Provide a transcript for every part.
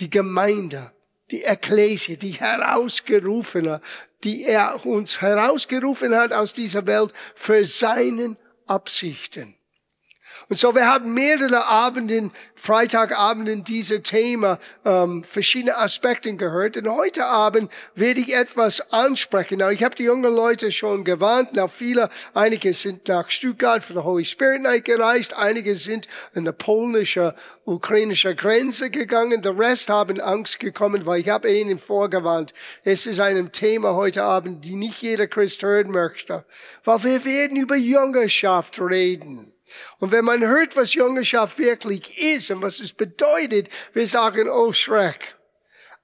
die Gemeinde, die Ekklesie, die Herausgerufene, die er uns herausgerufen hat aus dieser Welt für seinen Absichten. Und so, wir haben mehrere Abenden, Freitagabenden, diese Thema, ähm, verschiedene Aspekte gehört. Und heute Abend werde ich etwas ansprechen. Now, ich habe die jungen Leute schon gewarnt. Now, viele, einige sind nach Stuttgart für die Holy Spirit Night gereist. Einige sind in der polnische, ukrainische Grenze gegangen. Der Rest haben Angst gekommen, weil ich habe ihnen vorgewarnt. Es ist ein Thema heute Abend, die nicht jeder Christ hören möchte. Weil wir werden über Jüngerschaft reden. Und wenn man hört, was Jüngerschaft wirklich ist und was es bedeutet, wir sagen, oh Schreck.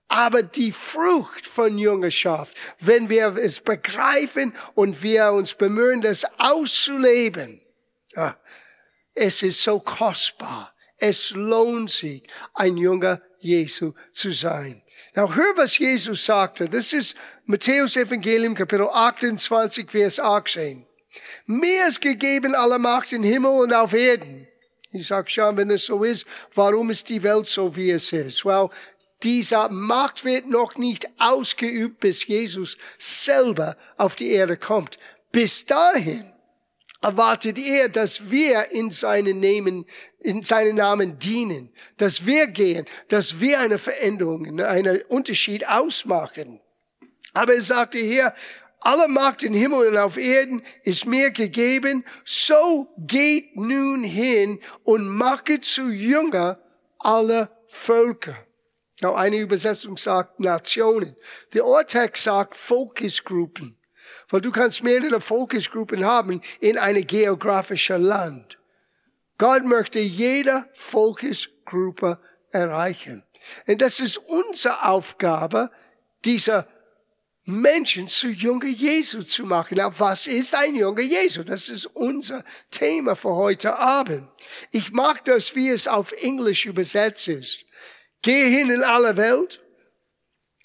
Aber die Frucht von Jüngerschaft, wenn wir es begreifen und wir uns bemühen, das auszuleben, es ist so kostbar. Es lohnt sich, ein Jünger Jesu zu sein. Now, hör, was Jesus sagte. Das ist Matthäus Evangelium, Kapitel 28, Vers 18. Mir ist gegeben alle Macht im Himmel und auf Erden. Ich sag schon, wenn es so ist, warum ist die Welt so, wie es ist? Well, dieser Macht wird noch nicht ausgeübt, bis Jesus selber auf die Erde kommt. Bis dahin erwartet er, dass wir in seinen Namen, in seinen Namen dienen, dass wir gehen, dass wir eine Veränderung, einen Unterschied ausmachen. Aber er sagte hier, alle Macht in Himmel und auf Erden ist mir gegeben. So geht nun hin und mache zu Jünger alle Völker. Now, eine Übersetzung sagt Nationen. Der Urtext sagt Fokusgruppen. Weil du kannst mehrere Fokusgruppen haben in eine geografische Land. Gott möchte jede Fokusgruppe erreichen. Und das ist unsere Aufgabe, dieser Menschen zu Jünger Jesu zu machen. Na, was ist ein Jünger Jesu? Das ist unser Thema für heute Abend. Ich mag das, wie es auf Englisch übersetzt ist. Gehe hin in alle Welt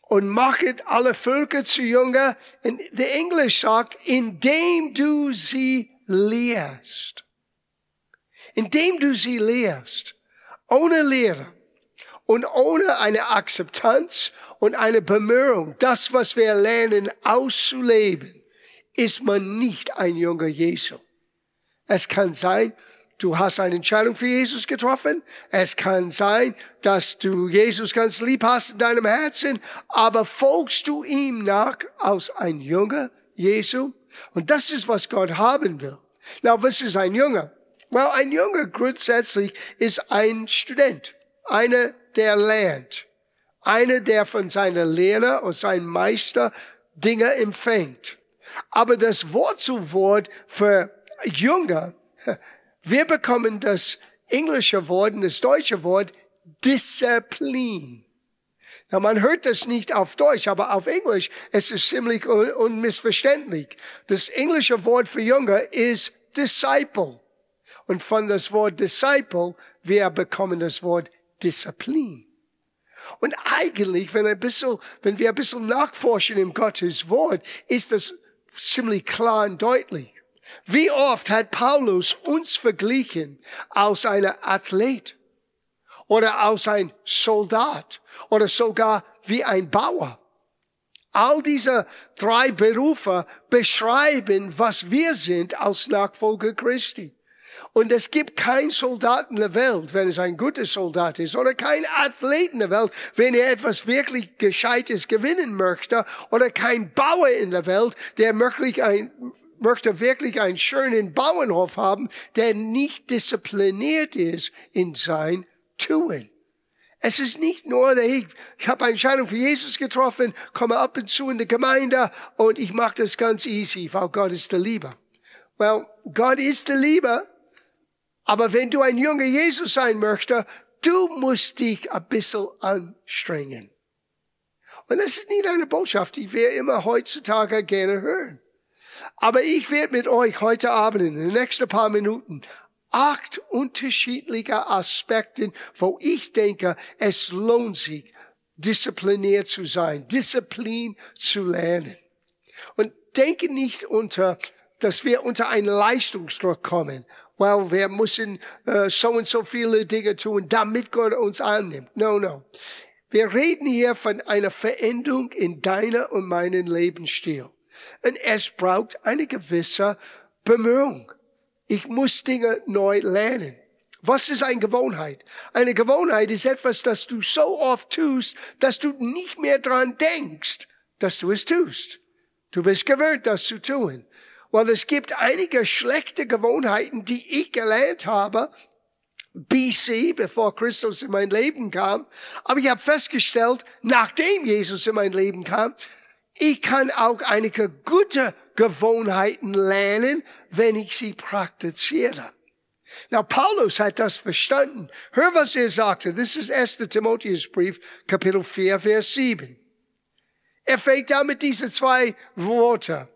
und machet alle Völker zu Jünger. Und der Englisch sagt, indem du sie lehrst. Indem du sie lehrst. Ohne Lehre und ohne eine Akzeptanz und eine Bemühung, das, was wir lernen, auszuleben, ist man nicht ein junger Jesu. Es kann sein, du hast eine Entscheidung für Jesus getroffen. Es kann sein, dass du Jesus ganz lieb hast in deinem Herzen, aber folgst du ihm nach als ein junger Jesu? Und das ist, was Gott haben will. Na, was ist ein Junger? Well, ein Junger grundsätzlich ist ein Student, einer, der lernt. Einer, der von seiner Lehrer und seinem Meister Dinge empfängt. Aber das Wort zu Wort für Jünger, wir bekommen das englische Wort und das deutsche Wort Disziplin. Na, man hört das nicht auf Deutsch, aber auf Englisch es ist ziemlich un unmissverständlich. Das englische Wort für Jünger ist Disciple. Und von das Wort Disciple, wir bekommen das Wort Disziplin. Und eigentlich, wenn, ein bisschen, wenn wir ein bisschen nachforschen im Gottes Wort, ist das ziemlich klar und deutlich. Wie oft hat Paulus uns verglichen als einer Athlet oder als ein Soldat oder sogar wie ein Bauer? All diese drei Berufe beschreiben, was wir sind als Nachfolger Christi. Und es gibt keinen Soldaten in der Welt, wenn es ein guter Soldat ist, oder kein Athlet in der Welt, wenn er etwas wirklich Gescheites gewinnen möchte, oder kein Bauer in der Welt, der möglich ein, möchte wirklich einen schönen Bauernhof haben, der nicht diszipliniert ist in sein Tun. Es ist nicht nur, ich, ich habe eine Entscheidung für Jesus getroffen, komme ab und zu in die Gemeinde und ich mache das ganz easy, weil Gott ist der Liebe. Well, Gott ist der Liebe, aber wenn du ein junger Jesus sein möchtest, du musst dich ein bisschen anstrengen. Und das ist nicht eine Botschaft, die wir immer heutzutage gerne hören. Aber ich werde mit euch heute Abend in den nächsten paar Minuten acht unterschiedliche Aspekte, wo ich denke, es lohnt sich, diszipliniert zu sein, Disziplin zu lernen. Und denke nicht unter, dass wir unter einen Leistungsdruck kommen well, wir müssen uh, so und so viele Dinge tun, damit Gott uns annimmt. No, no. Wir reden hier von einer Veränderung in deiner und meinen Lebensstil. Und es braucht eine gewisse Bemühung. Ich muss Dinge neu lernen. Was ist eine Gewohnheit? Eine Gewohnheit ist etwas, das du so oft tust, dass du nicht mehr dran denkst, dass du es tust. Du bist gewöhnt, das zu tun. Weil es gibt einige schlechte Gewohnheiten, die ich gelernt habe, BC, bevor Christus in mein Leben kam. Aber ich habe festgestellt, nachdem Jesus in mein Leben kam, ich kann auch einige gute Gewohnheiten lernen, wenn ich sie praktiziere. Now, Paulus hat das verstanden. Hör, was er sagte. Das ist 1. Timotheusbrief, Kapitel 4, Vers 7. Er fängt an mit diesen zwei Worten.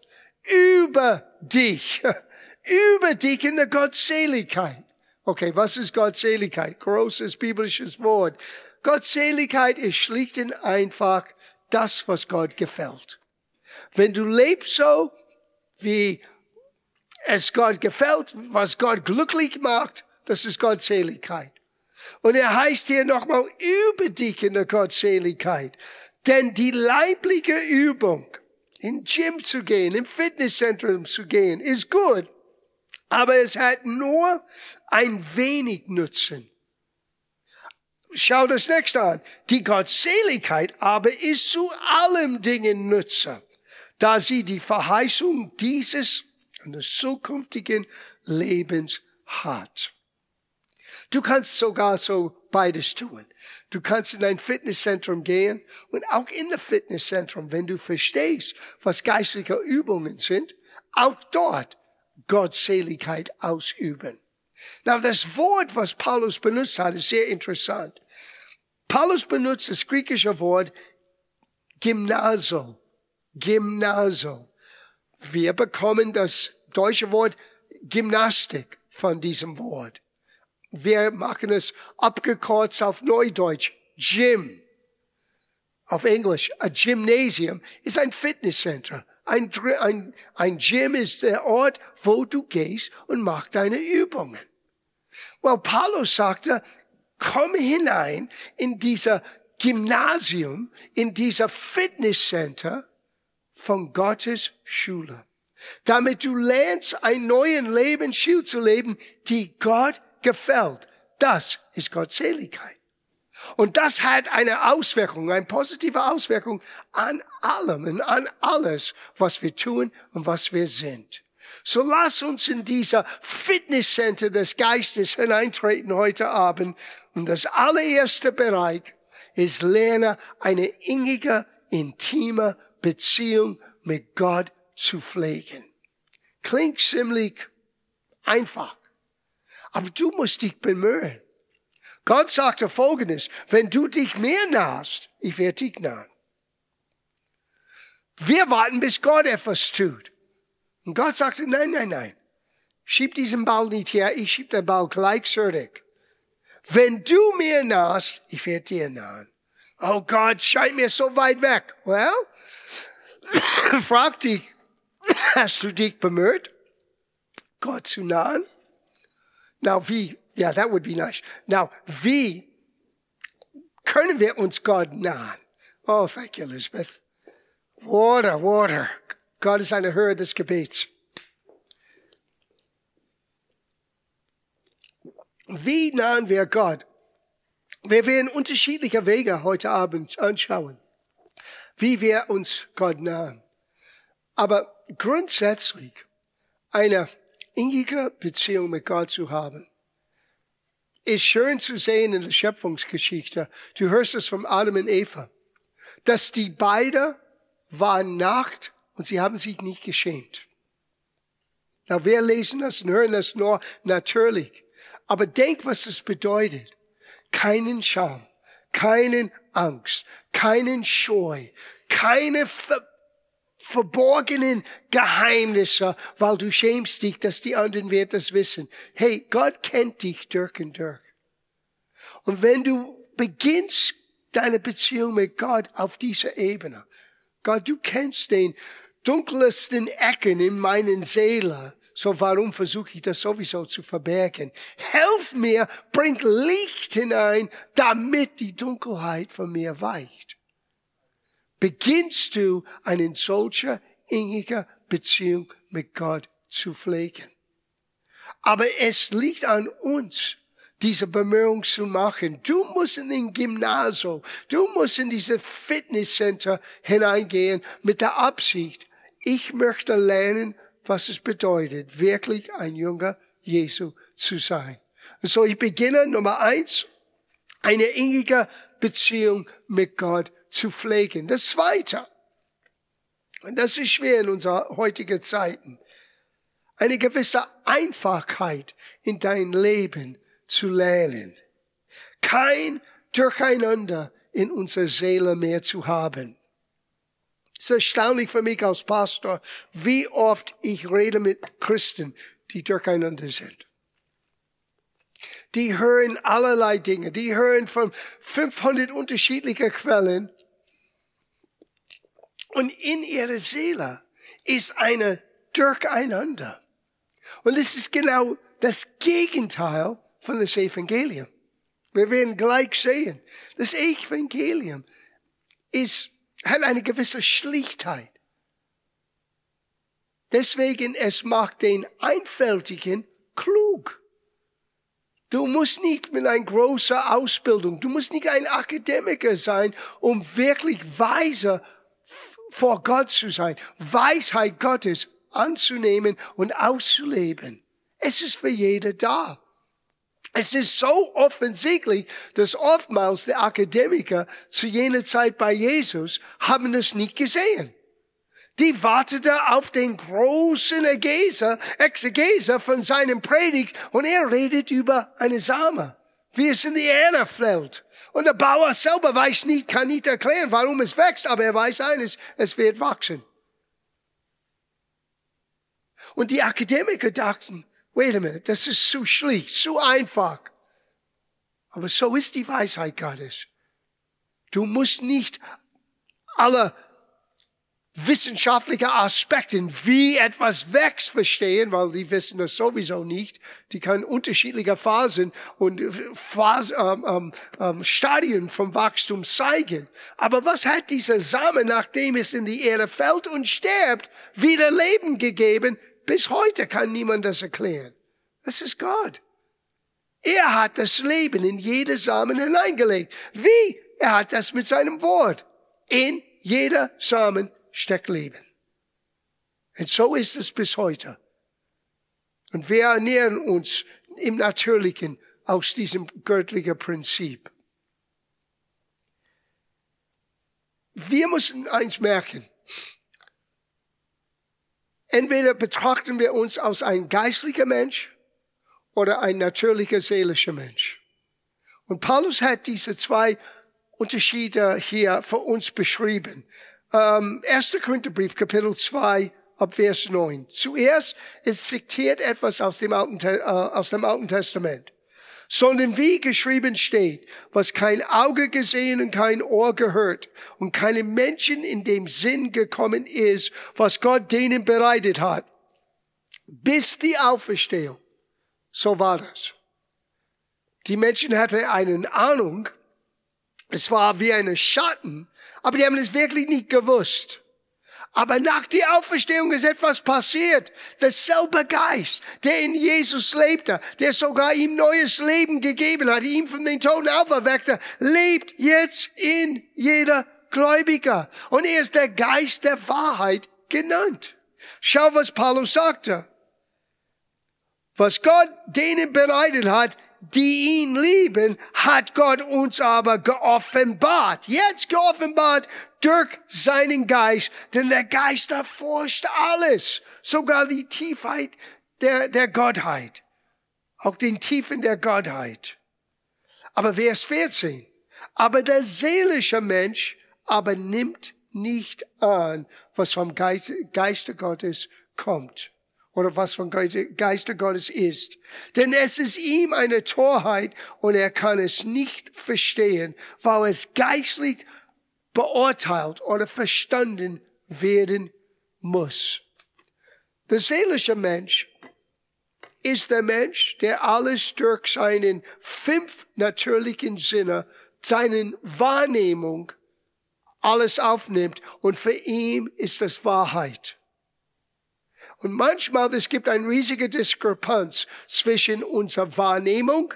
Über dich. Über dich in der Gottseligkeit. Okay, was ist Gottseligkeit? Großes biblisches Wort. Gottseligkeit ist schlicht und einfach das, was Gott gefällt. Wenn du lebst so, wie es Gott gefällt, was Gott glücklich macht, das ist Gottseligkeit. Und er heißt hier nochmal über dich in der Gottseligkeit. Denn die leibliche Übung, in Gym zu gehen, im Fitnesszentrum zu gehen, ist gut. Aber es hat nur ein wenig Nutzen. Schau das nächste an. Die Gottseligkeit aber ist zu allem Dingen Nutzer, da sie die Verheißung dieses und des zukünftigen Lebens hat. Du kannst sogar so beides tun. Du kannst in ein Fitnesszentrum gehen und auch in das Fitnesszentrum, wenn du verstehst, was geistliche Übungen sind, auch dort Gottseligkeit ausüben. Now, das Wort, was Paulus benutzt hat, ist sehr interessant. Paulus benutzt das griechische Wort Gymnaso. Gymnaso. Wir bekommen das deutsche Wort Gymnastik von diesem Wort. Wir machen es abgekürzt auf Neudeutsch. Gym. Auf Englisch. A Gymnasium ist ein Fitnesscenter. Ein, ein, ein Gym ist der Ort, wo du gehst und machst deine Übungen. Well, Paulus sagte, komm hinein in dieser Gymnasium, in dieser Fitnesscenter von Gottes Schule. Damit du lernst, einen neuen Lebensstil zu leben, die Gott gefällt. Das ist Gottseligkeit. Und das hat eine Auswirkung, eine positive Auswirkung an allem und an alles, was wir tun und was wir sind. So lass uns in dieser Fitnesscenter des Geistes hineintreten heute Abend. Und das allererste Bereich ist lerne eine innige, intime Beziehung mit Gott zu pflegen. Klingt ziemlich einfach. Aber du musst dich bemühen. Gott sagte Folgendes, wenn du dich mehr nahst, ich werde dich nahen. Wir warten, bis Gott etwas tut. Und Gott sagte, nein, nein, nein. Schieb diesen Ball nicht her, ich schieb den Ball gleich zurück. Wenn du mir nahst, ich werde dir nahen. Oh Gott, scheint mir so weit weg. Well, frag dich, hast du dich bemüht, Gott zu nahen? Now, wie, yeah, that would be nice. Now, wie können wir uns Gott nahen? Oh, thank you, Elizabeth. Water, water. Gott ist eine Höhe des Gebets. Wie nahen wir Gott? Wir werden unterschiedliche Wege heute Abend anschauen, wie wir uns Gott nahen. Aber grundsätzlich eine innige Beziehung mit Gott zu haben, ist schön zu sehen in der Schöpfungsgeschichte. Du hörst es von Adam und Eva, dass die beide waren Nacht und sie haben sich nicht geschämt. Na, wir lesen das und hören das nur natürlich. Aber denk, was das bedeutet. Keinen Scham, keinen Angst, keinen Scheu, keine ver verborgenen Geheimnisse, weil du schämst dich, dass die anderen werden das wissen. Hey, Gott kennt dich durch und durch. Und wenn du beginnst deine Beziehung mit Gott auf dieser Ebene, Gott, du kennst den dunkelsten Ecken in meinen Seele So warum versuche ich das sowieso zu verbergen? Helf mir, bring Licht hinein, damit die Dunkelheit von mir weicht. Beginnst du eine solche innige Beziehung mit Gott zu pflegen? Aber es liegt an uns, diese Bemühung zu machen. Du musst in den Gymnasium, du musst in diese Fitnesscenter hineingehen mit der Absicht, ich möchte lernen, was es bedeutet, wirklich ein Junger Jesu zu sein. Und so ich beginne Nummer eins, eine innige Beziehung mit Gott zu pflegen. Das zweite, und das ist schwer in unserer heutigen Zeiten, eine gewisse Einfachheit in dein Leben zu lernen. Kein Durcheinander in unserer Seele mehr zu haben. Es ist erstaunlich für mich als Pastor, wie oft ich rede mit Christen, die durcheinander sind. Die hören allerlei Dinge, die hören von 500 unterschiedlichen Quellen. Und in ihrer Seele ist eine Durcheinander. Und es ist genau das Gegenteil von das Evangelium. Wir werden gleich sehen, das Evangelium ist, hat eine gewisse Schlichtheit. Deswegen, es macht den Einfältigen klug. Du musst nicht mit einer großen Ausbildung, du musst nicht ein Akademiker sein, um wirklich weiser vor Gott zu sein, Weisheit Gottes anzunehmen und auszuleben. Es ist für jeder da. Es ist so offensichtlich, dass oftmals die Akademiker zu jener Zeit bei Jesus haben das nicht gesehen. Die wartete auf den großen Exegeser, Exegeser von seinem Predigt und er redet über eine Same, wie es in die Erde fällt. Und der Bauer selber weiß nicht, kann nicht erklären, warum es wächst, aber er weiß eines, es wird wachsen. Und die Akademiker dachten, wait a minute, das ist zu schlicht, zu einfach. Aber so ist die Weisheit Gottes. Du musst nicht alle wissenschaftliche Aspekte, wie etwas wächst, verstehen, weil die wissen das sowieso nicht. Die können unterschiedliche Phasen und Phasen, ähm, ähm, ähm, Stadien vom Wachstum zeigen. Aber was hat dieser Samen, nachdem es in die Erde fällt und stirbt, wieder Leben gegeben? Bis heute kann niemand das erklären. Das ist Gott. Er hat das Leben in jede Samen hineingelegt. Wie? Er hat das mit seinem Wort. In jeder Samen steckt Leben. Und so ist es bis heute. Und wir ernähren uns im Natürlichen aus diesem göttlichen Prinzip. Wir müssen eins merken. Entweder betrachten wir uns als ein geistlicher Mensch oder ein natürlicher seelischer Mensch. Und Paulus hat diese zwei Unterschiede hier für uns beschrieben. Ähm, 1. Korintherbrief, Kapitel 2, ab Vers 9. Zuerst, es zitiert etwas aus dem Alten, äh, aus dem Alten Testament sondern wie geschrieben steht, was kein Auge gesehen und kein Ohr gehört und keinem Menschen in dem Sinn gekommen ist, was Gott denen bereitet hat, bis die Auferstehung. So war das. Die Menschen hatten eine Ahnung, es war wie eine Schatten, aber die haben es wirklich nicht gewusst. Aber nach der Auferstehung ist etwas passiert. Derselbe Geist, der in Jesus lebte, der sogar ihm neues Leben gegeben hat, ihm von den Toten auferweckte, lebt jetzt in jeder Gläubiger. Und er ist der Geist der Wahrheit genannt. Schau, was Paulus sagte. Was Gott denen bereitet hat, die ihn lieben, hat Gott uns aber geoffenbart. Jetzt geoffenbart durch seinen Geist, denn der Geist erforscht alles, sogar die Tiefheit der, der Gottheit, auch den Tiefen der Gottheit. Aber Vers 14, aber der seelische Mensch aber nimmt nicht an, was vom Geist, Geiste Gottes kommt oder was vom Geiste Gottes ist. Denn es ist ihm eine Torheit und er kann es nicht verstehen, weil es geistlich beurteilt oder verstanden werden muss. Der seelische Mensch ist der Mensch, der alles durch seinen fünf natürlichen Sinne, seinen Wahrnehmung, alles aufnimmt. Und für ihn ist das Wahrheit. Und manchmal, es gibt eine riesige Diskrepanz zwischen unserer Wahrnehmung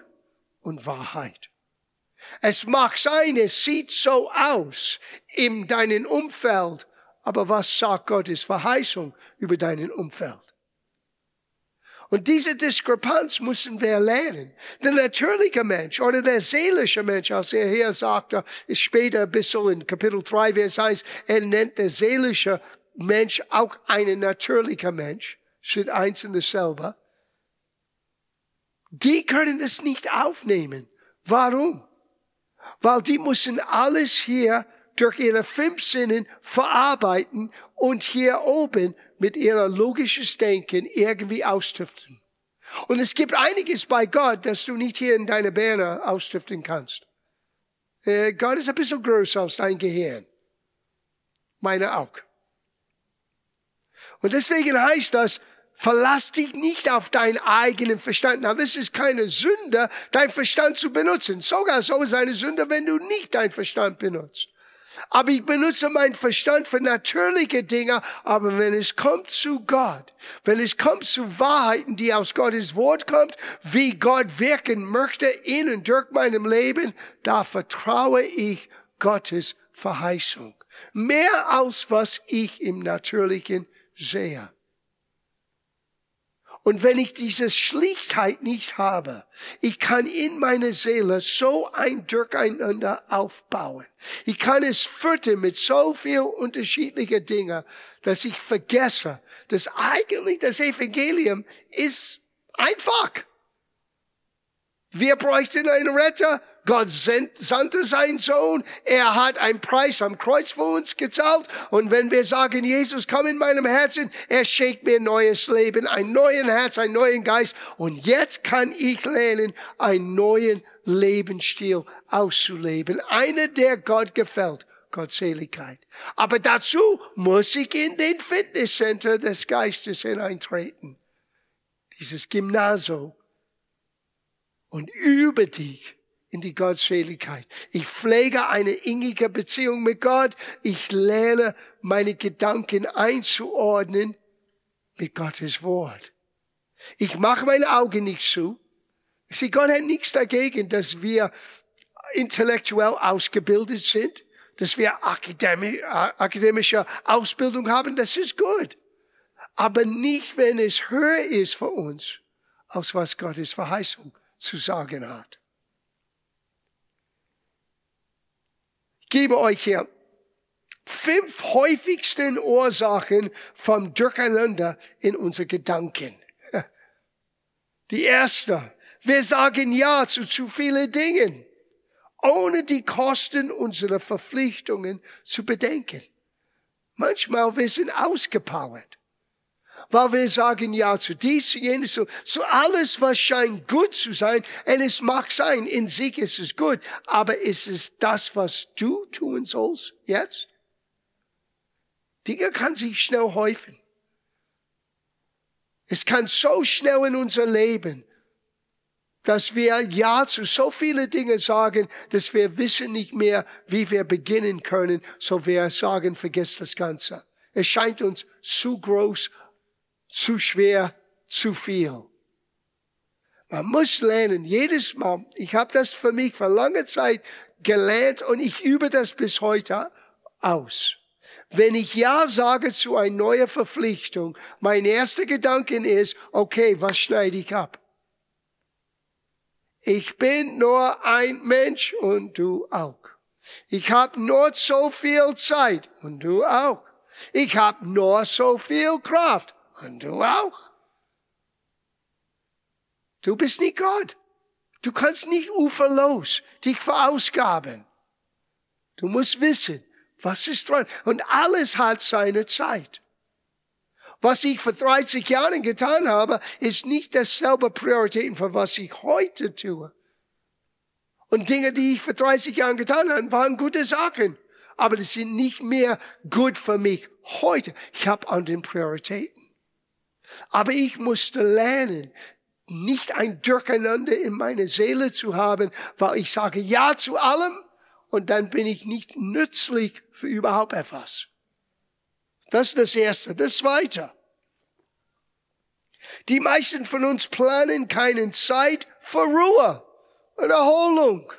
und Wahrheit. Es mag sein, es sieht so aus in deinem Umfeld, aber was sagt Gottes Verheißung über deinen Umfeld? Und diese Diskrepanz müssen wir lernen. Der natürliche Mensch oder der seelische Mensch, als er hier sagte, ist später ein bisschen in Kapitel 3, Vers 1, er nennt der seelische Mensch auch ein natürlicher Mensch, sind eins und dasselbe. Die können das nicht aufnehmen. Warum? Weil die müssen alles hier durch ihre fünf Sinnen verarbeiten und hier oben mit ihrer logisches Denken irgendwie austüften. Und es gibt einiges bei Gott, das du nicht hier in deiner Birne austüften kannst. Äh, Gott ist ein bisschen größer als dein Gehirn. Meine auch. Und deswegen heißt das, verlass dich nicht auf deinen eigenen Verstand. Na, das ist keine Sünde, dein Verstand zu benutzen. Sogar so ist eine Sünde, wenn du nicht dein Verstand benutzt. Aber ich benutze meinen Verstand für natürliche Dinge. Aber wenn es kommt zu Gott, wenn es kommt zu Wahrheiten, die aus Gottes Wort kommt, wie Gott wirken möchte in und durch meinem Leben, da vertraue ich Gottes Verheißung. Mehr als was ich im Natürlichen sehe. Und wenn ich diese Schlichtheit nicht habe, ich kann in meine Seele so ein Durcheinander aufbauen. Ich kann es füttern mit so viel unterschiedlicher Dinge, dass ich vergesse, dass eigentlich das Evangelium ist einfach. Wir bräuchten einen Retter, Gott sandte seinen Sohn. Er hat einen Preis am Kreuz für uns gezahlt. Und wenn wir sagen, Jesus, komm in meinem Herzen, er schenkt mir neues Leben, ein neuen Herz, einen neuen Geist. Und jetzt kann ich lernen, einen neuen Lebensstil auszuleben. Einer, der Gott gefällt. Gottseligkeit. Aber dazu muss ich in den Fitnesscenter des Geistes hineintreten. Dieses Gymnasium. Und über dich in die Gottseligkeit. Ich pflege eine innige Beziehung mit Gott. Ich lerne meine Gedanken einzuordnen mit Gottes Wort. Ich mache meine Augen nicht zu. Sie, Gott hat nichts dagegen, dass wir intellektuell ausgebildet sind, dass wir akademische Ausbildung haben. Das ist gut. Aber nicht, wenn es höher ist für uns, als was Gottes Verheißung zu sagen hat. Gebe euch hier fünf häufigsten Ursachen vom Durcheinander in unsere Gedanken. Die erste, wir sagen Ja zu zu vielen Dingen, ohne die Kosten unserer Verpflichtungen zu bedenken. Manchmal wir sind ausgepowert weil wir sagen ja zu dies, zu jenes, zu, zu alles, was scheint gut zu sein. Und es mag sein, in sich ist es gut, aber ist es das, was du tun sollst jetzt? Dinge kann sich schnell häufen. Es kann so schnell in unser Leben, dass wir Ja zu so viele Dinge sagen, dass wir wissen nicht mehr, wie wir beginnen können, so wir sagen, vergiss das Ganze. Es scheint uns zu groß zu schwer, zu viel. Man muss lernen, jedes Mal, ich habe das für mich für lange Zeit gelernt und ich übe das bis heute aus. Wenn ich Ja sage zu einer neuen Verpflichtung, mein erster Gedanke ist, okay, was schneide ich ab? Ich bin nur ein Mensch und du auch. Ich habe nur so viel Zeit und du auch. Ich habe nur so viel Kraft und du auch. Du bist nicht Gott. Du kannst nicht uferlos dich verausgaben. Du musst wissen, was ist dran. Und alles hat seine Zeit. Was ich vor 30 Jahren getan habe, ist nicht dasselbe Prioritäten für was ich heute tue. Und Dinge, die ich vor 30 Jahren getan habe, waren gute Sachen. Aber das sind nicht mehr gut für mich heute. Ich habe andere Prioritäten. Aber ich musste lernen, nicht ein Durcheinander in meiner Seele zu haben, weil ich sage Ja zu allem und dann bin ich nicht nützlich für überhaupt etwas. Das ist das Erste. Das Zweite. Die meisten von uns planen keine Zeit für Ruhe und Erholung.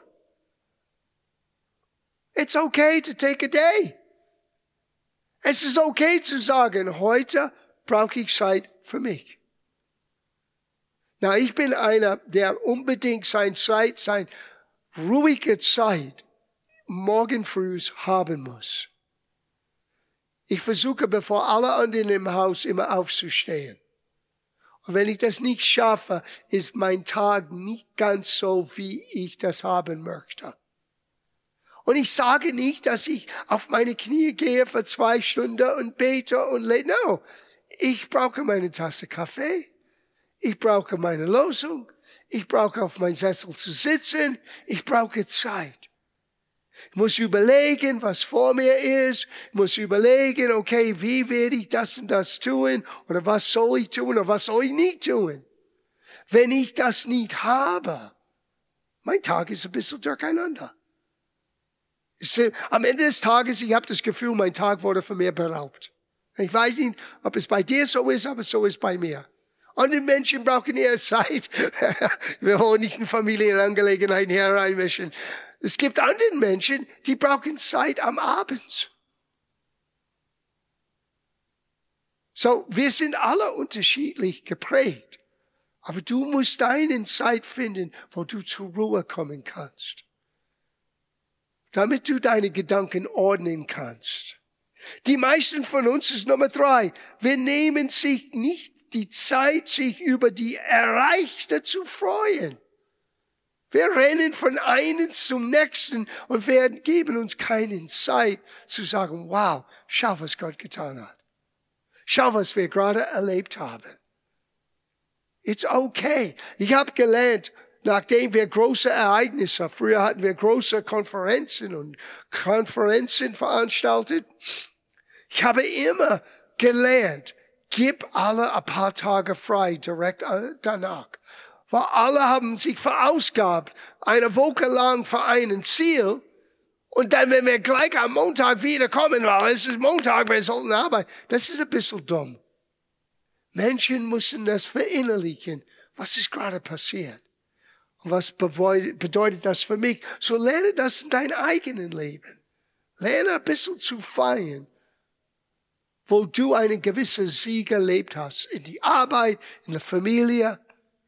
It's okay to take a day. Es ist okay zu sagen, heute brauche ich Zeit für mich. Na, ich bin einer, der unbedingt sein Zeit, sein ruhige Zeit morgen früh haben muss. Ich versuche, bevor alle anderen im Haus immer aufzustehen. Und wenn ich das nicht schaffe, ist mein Tag nicht ganz so, wie ich das haben möchte. Und ich sage nicht, dass ich auf meine Knie gehe für zwei Stunden und bete und lese. No, ich brauche meine Tasse Kaffee. Ich brauche meine Losung. Ich brauche auf meinem Sessel zu sitzen. Ich brauche Zeit. Ich muss überlegen, was vor mir ist. Ich muss überlegen, okay, wie werde ich das und das tun? Oder was soll ich tun? Oder was soll ich nicht tun? Wenn ich das nicht habe, mein Tag ist ein bisschen durcheinander. Am Ende des Tages, ich habe das Gefühl, mein Tag wurde von mir beraubt. Ich weiß nicht, ob es bei dir so ist, aber so ist bei mir. Andere Menschen brauchen eher Zeit. Wir wollen nicht in Familienangelegenheiten hereinmischen. Es gibt andere Menschen, die brauchen Zeit am Abend. So, wir sind alle unterschiedlich geprägt. Aber du musst deine Zeit finden, wo du zur Ruhe kommen kannst. Damit du deine Gedanken ordnen kannst. Die meisten von uns ist Nummer drei. Wir nehmen sich nicht die Zeit, sich über die Erreichte zu freuen. Wir rennen von einem zum nächsten und werden geben uns keine Zeit zu sagen, wow, schau, was Gott getan hat. Schau, was wir gerade erlebt haben. It's okay. Ich habe gelernt, nachdem wir große Ereignisse, früher hatten wir große Konferenzen und Konferenzen veranstaltet, ich habe immer gelernt, gib alle ein paar Tage frei direkt danach. Weil alle haben sich verausgabt, eine Woche lang für ein Ziel. Und dann, wenn wir gleich am Montag wiederkommen, weil es ist Montag, wir sollten arbeiten. Das ist ein bisschen dumm. Menschen müssen das verinnerlichen. Was ist gerade passiert? Und was bedeutet das für mich? So lerne das in deinem eigenen Leben. Lerne ein bisschen zu feiern wo du einen gewissen Sieg erlebt hast. In die Arbeit, in der Familie,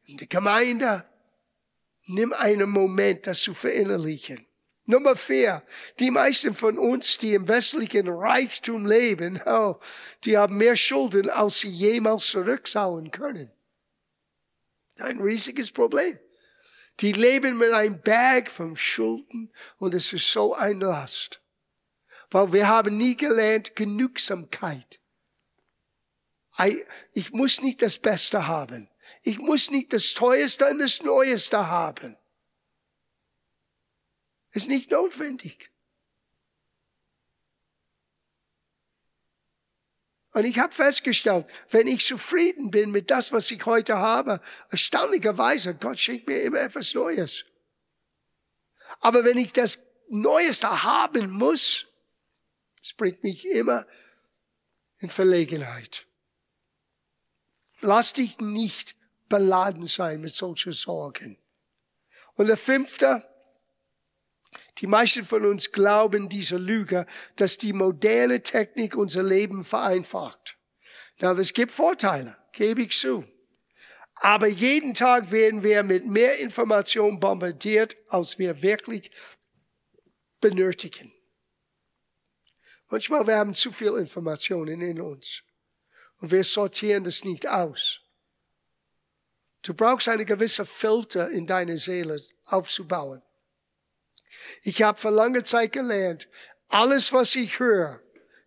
in der Gemeinde. Nimm einen Moment, das zu verinnerlichen. Nummer vier. Die meisten von uns, die im westlichen Reichtum leben, oh, die haben mehr Schulden, als sie jemals zurückzahlen können. Ein riesiges Problem. Die leben mit einem Berg von Schulden und es ist so ein Last weil wir haben nie gelernt Genügsamkeit. Ich muss nicht das Beste haben. Ich muss nicht das Teuerste und das Neueste haben. Ist nicht notwendig. Und ich habe festgestellt, wenn ich zufrieden bin mit das, was ich heute habe, erstaunlicherweise, Gott schenkt mir immer etwas Neues. Aber wenn ich das Neueste haben muss, es bringt mich immer in Verlegenheit. Lass dich nicht beladen sein mit solchen Sorgen. Und der fünfte, die meisten von uns glauben dieser Lüge, dass die moderne Technik unser Leben vereinfacht. Na, es gibt Vorteile, gebe ich zu. Aber jeden Tag werden wir mit mehr Information bombardiert, als wir wirklich benötigen. Manchmal wir haben zu viel Informationen in uns und wir sortieren das nicht aus. Du brauchst eine gewisse Filter in deiner Seele aufzubauen. Ich habe vor langer Zeit gelernt, alles, was ich höre,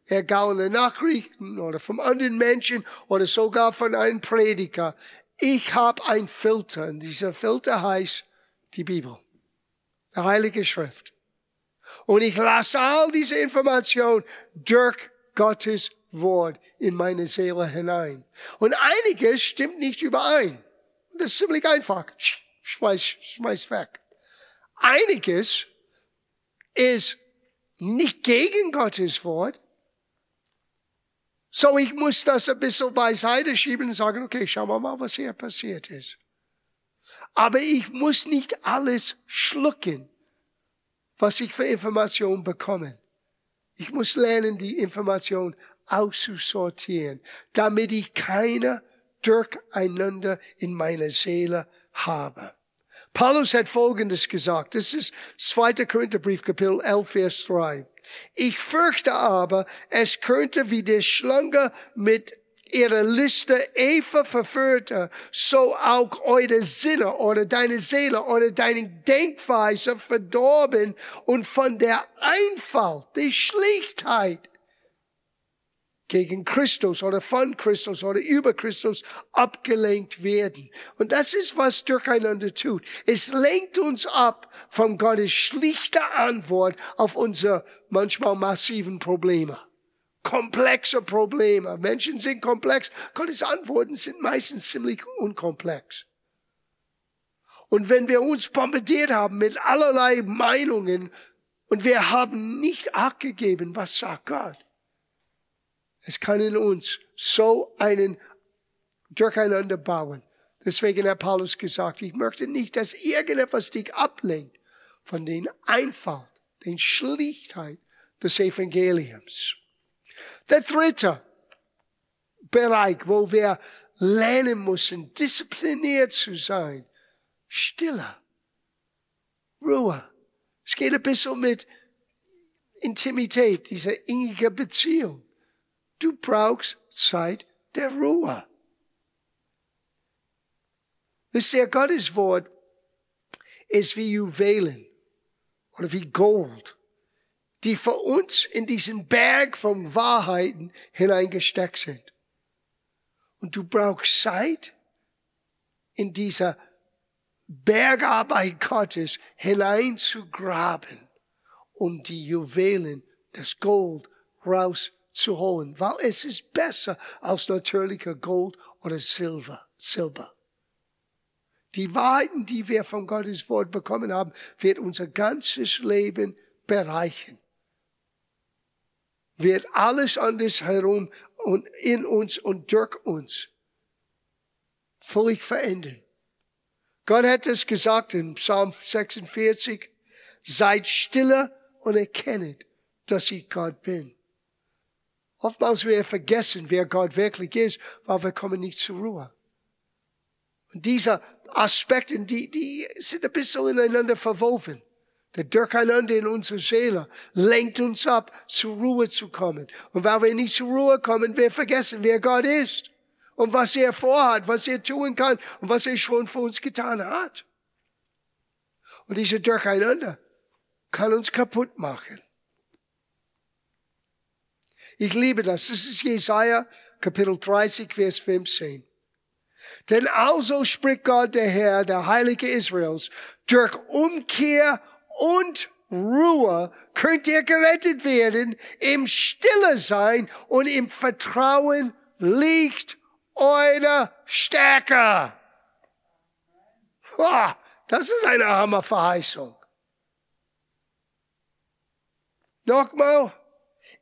den Nachrichten oder von anderen Menschen oder sogar von einem Prediger, ich habe einen Filter und dieser Filter heißt die Bibel, die Heilige Schrift. Und ich lasse all diese Informationen durch Gottes Wort in meine Seele hinein. Und einiges stimmt nicht überein. das ist ziemlich einfach. Schmeiß, schmeiß weg. Einiges ist nicht gegen Gottes Wort. So, ich muss das ein bisschen beiseite schieben und sagen, okay, schauen wir mal, was hier passiert ist. Aber ich muss nicht alles schlucken, was ich für Informationen bekomme. Ich muss lernen, die Information auszusortieren, damit ich keine Durcheinander in meiner Seele habe. Paulus hat Folgendes gesagt. Das ist 2. Korintherbrief, Kapitel 11, Vers 3. Ich fürchte aber, es könnte wie der Schlange mit ihrer Liste Eva verführte, so auch eure Sinne oder deine Seele oder deine Denkweise verdorben und von der Einfalt, der Schlichtheit gegen Christus oder von Christus oder über Christus abgelenkt werden. Und das ist, was Durcheinander tut. Es lenkt uns ab von Gottes schlichter Antwort auf unsere manchmal massiven Probleme. Komplexe Probleme. Menschen sind komplex. Gottes Antworten sind meistens ziemlich unkomplex. Und wenn wir uns bombardiert haben mit allerlei Meinungen und wir haben nicht Acht gegeben, was sagt Gott? Es kann in uns so einen Durcheinander bauen. Deswegen hat Paulus gesagt, ich möchte nicht, dass irgendetwas dich ablenkt von den Einfalt, den Schlichtheit des Evangeliums. Der dritte Bereich, wo wir lernen müssen, diszipliniert zu sein, Stille, Ruhe. Es geht ein bisschen mit Intimität, diese innige Beziehung. Du brauchst Zeit der Ruhe. Wisst ihr, Gottes Wort ist wie Juwelen oder wie Gold, die für uns in diesen Berg von Wahrheiten hineingesteckt sind. Und du brauchst Zeit in dieser Bergarbeit Gottes hineinzugraben, um die Juwelen, das Gold rauszuholen zu holen, weil es ist besser als natürlicher Gold oder Silber. Silber. Die Wahrheiten, die wir von Gottes Wort bekommen haben, wird unser ganzes Leben bereichen. Wird alles an uns herum und in uns und durch uns völlig verändern. Gott hat es gesagt in Psalm 46, seid stille und erkennet, dass ich Gott bin. Oftmals wir vergessen, wer Gott wirklich ist, weil wir kommen nicht zur Ruhe. Und diese Aspekte, die, die sind ein bisschen ineinander verwoben. Der Durcheinander in unserer Seele lenkt uns ab, zur Ruhe zu kommen. Und weil wir nicht zur Ruhe kommen, wir vergessen, wer Gott ist. Und was er vorhat, was er tun kann und was er schon für uns getan hat. Und diese Durcheinander kann uns kaputt machen. Ich liebe das. Das ist Jesaja Kapitel 30, Vers 15. Denn also spricht Gott der Herr, der Heilige Israels, durch Umkehr und Ruhe könnt ihr gerettet werden, im Stille sein und im Vertrauen liegt eure Stärke. Oh, das ist eine Hammerverheißung. Nochmal,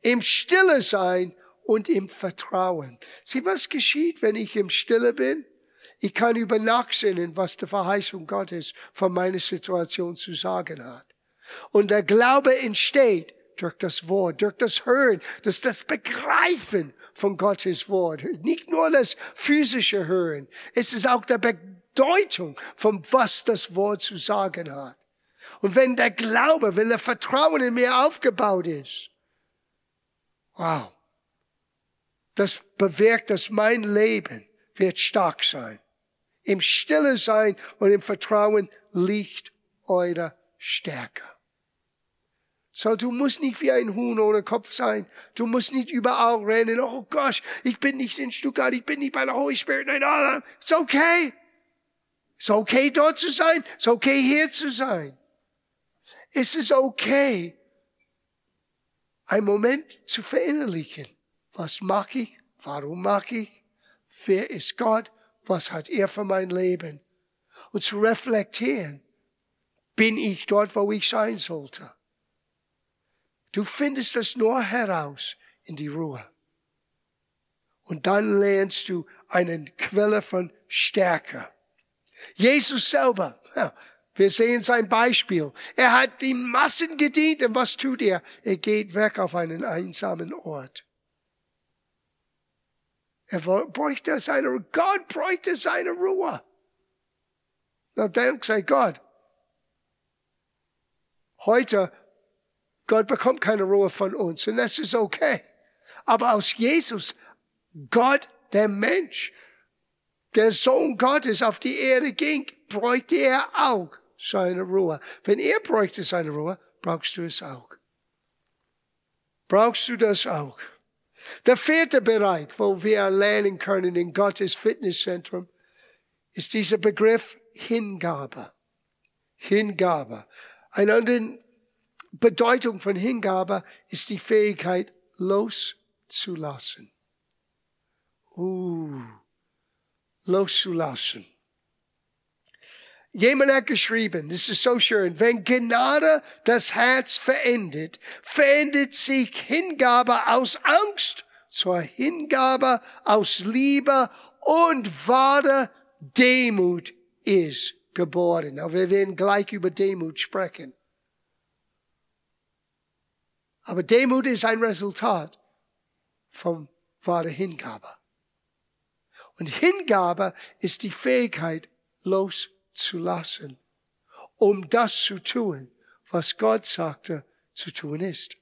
im Stille sein und im Vertrauen. Sieh, was geschieht, wenn ich im Stille bin? Ich kann über nachsinnen, was die Verheißung Gottes von meiner Situation zu sagen hat. Und der Glaube entsteht durch das Wort, durch das Hören, das, das Begreifen von Gottes Wort. Nicht nur das physische Hören, es ist auch der Bedeutung von was das Wort zu sagen hat. Und wenn der Glaube, wenn der Vertrauen in mir aufgebaut ist, Wow. Das bewirkt, dass mein Leben wird stark sein. Im Stille sein und im Vertrauen liegt eure Stärke. So, du musst nicht wie ein Huhn ohne Kopf sein. Du musst nicht überall rennen. Oh Gott, ich bin nicht in Stuttgart, ich bin nicht bei der Holy Spirit. Nein, nein, ist okay. Ist okay, dort zu sein. Ist okay, hier zu sein. Es ist okay, einen Moment zu verinnerlichen. Was mache ich? Warum mache ich? Wer ist Gott? Was hat er für mein Leben und zu reflektieren, bin ich dort, wo ich sein sollte? Du findest das nur heraus in die Ruhe. Und dann lernst du eine Quelle von Stärke. Jesus selber, wir sehen sein Beispiel. Er hat die Massen gedient und was tut er? Er geht weg auf einen einsamen Ort. Er bräuchte seine, Gott bräuchte seine Ruhe. Na, dank sei Gott. Heute, Gott bekommt keine Ruhe von uns und das ist okay. Aber aus Jesus, Gott, der Mensch, der Sohn Gottes auf die Erde ging, bräuchte er auch seine Ruhe. Wenn er bräuchte seine Ruhe, brauchst du es auch. Brauchst du das auch? Der vierte Bereich, wo wir lernen können in Gottes Fitnesszentrum, ist dieser Begriff Hingabe. Hingabe. Eine andere Bedeutung von Hingabe ist die Fähigkeit loszulassen. Uh, loszulassen. Jemand hat geschrieben, das ist so schön, wenn Gnade das Herz verendet, verändert sich Hingabe aus Angst zur Hingabe aus Liebe und wahre Demut ist geboren. Aber wir werden gleich über Demut sprechen. Aber Demut ist ein Resultat von wahrer Hingabe. Und Hingabe ist die Fähigkeit, loszulassen zu lassen, um das zu tun, was Gott sagte zu tun ist.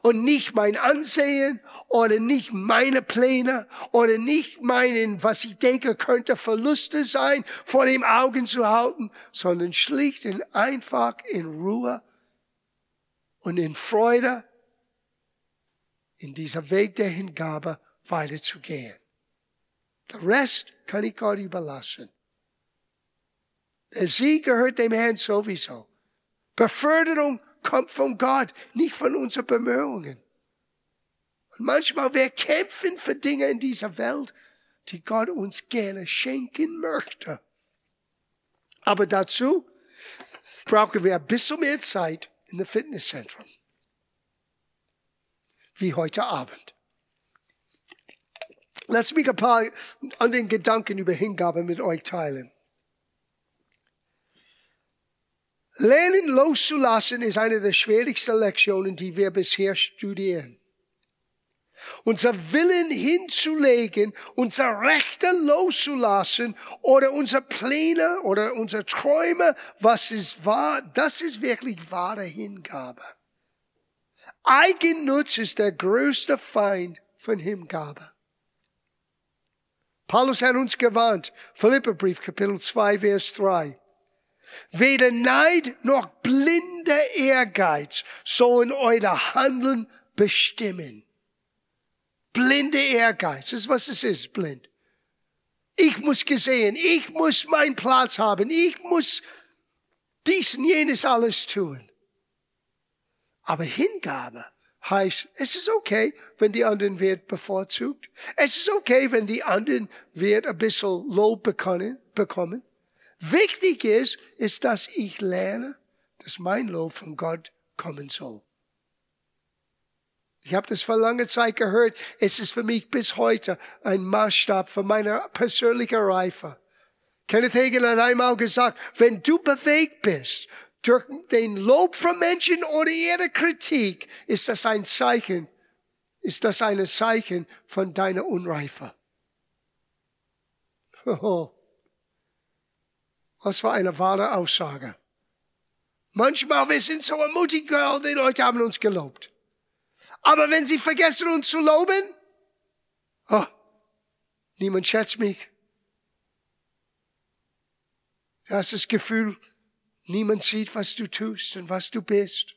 Und nicht mein Ansehen oder nicht meine Pläne oder nicht meinen, was ich denke, könnte Verluste sein, vor den Augen zu halten, sondern schlicht und einfach in Ruhe und in Freude in dieser Weg der Hingabe weiterzugehen. Der Rest kann ich Gott überlassen. Sieg gehört dem Herrn sowieso. Beförderung kommt von Gott, nicht von unseren Bemühungen. Und manchmal wir kämpfen für Dinge in dieser Welt, die Gott uns gerne schenken möchte. Aber dazu brauchen wir ein bisschen mehr Zeit in der Fitnesszentrum. Wie heute Abend. Lass mich ein paar andere Gedanken über Hingabe mit euch teilen. Lernen loszulassen ist eine der schwierigsten Lektionen, die wir bisher studieren. Unser Willen hinzulegen, unser Rechte loszulassen oder unsere Pläne oder unsere Träume, was ist wahr, das ist wirklich wahre Hingabe. Eigennutz ist der größte Feind von Hingabe. Paulus hat uns gewarnt, Philipperbrief, Kapitel 2, Vers 3. Weder Neid noch blinder Ehrgeiz sollen euer Handeln bestimmen. Blinde Ehrgeiz, das ist was es ist, blind. Ich muss gesehen, ich muss meinen Platz haben, ich muss dies und jenes alles tun. Aber Hingabe heißt, es ist okay, wenn die anderen wird bevorzugt. Es ist okay, wenn die anderen wird ein bisschen Lob bekommen. Wichtig ist, ist, dass ich lerne, dass mein Lob von Gott kommen soll. Ich habe das vor langer Zeit gehört. Es ist für mich bis heute ein Maßstab für meine persönliche Reife. Kenneth Hagin hat einmal gesagt, wenn du bewegt bist durch den Lob von Menschen oder ihre Kritik, ist das ein Zeichen, ist das ein Zeichen von deiner Unreife. Oh. Was für eine wahre Aussage. Manchmal, wir sind so ermutigt, die Leute haben uns gelobt. Aber wenn sie vergessen, uns zu loben, oh, niemand schätzt mich. Du hast das Gefühl, niemand sieht, was du tust und was du bist.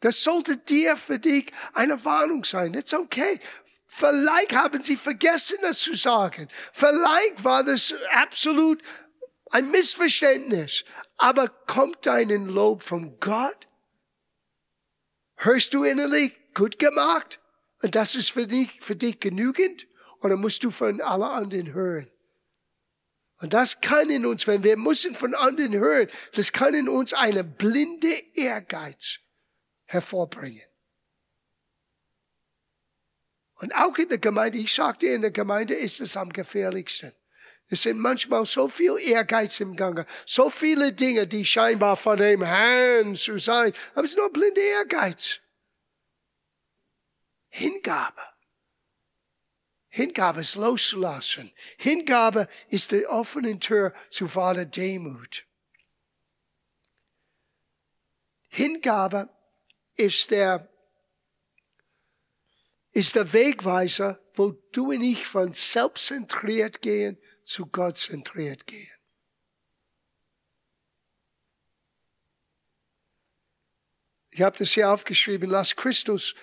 Das sollte dir für dich eine Warnung sein. That's okay. Vielleicht haben sie vergessen, das zu sagen. Vielleicht war das absolut ein Missverständnis. Aber kommt deinen Lob von Gott? Hörst du innerlich, gut gemacht? Und das ist für dich, für dich genügend? Oder musst du von allen anderen hören? Und das kann in uns, wenn wir müssen von anderen hören, das kann in uns eine blinde Ehrgeiz hervorbringen. Und auch in der Gemeinde, ich sagte, in der Gemeinde ist es am gefährlichsten. Es sind manchmal so viel Ehrgeiz im Gange, so viele Dinge, die scheinbar von dem Herrn zu sein, aber es ist nur blinde Ehrgeiz. Hingabe. Hingabe ist loszulassen. Hingabe ist die offene Tür zu wahrer Demut. Hingabe ist der, ist der Wegweiser, wo du und ich von selbstzentriert gehen zu Gott zentriert gehen. Ich habe das hier aufgeschrieben, lass Christus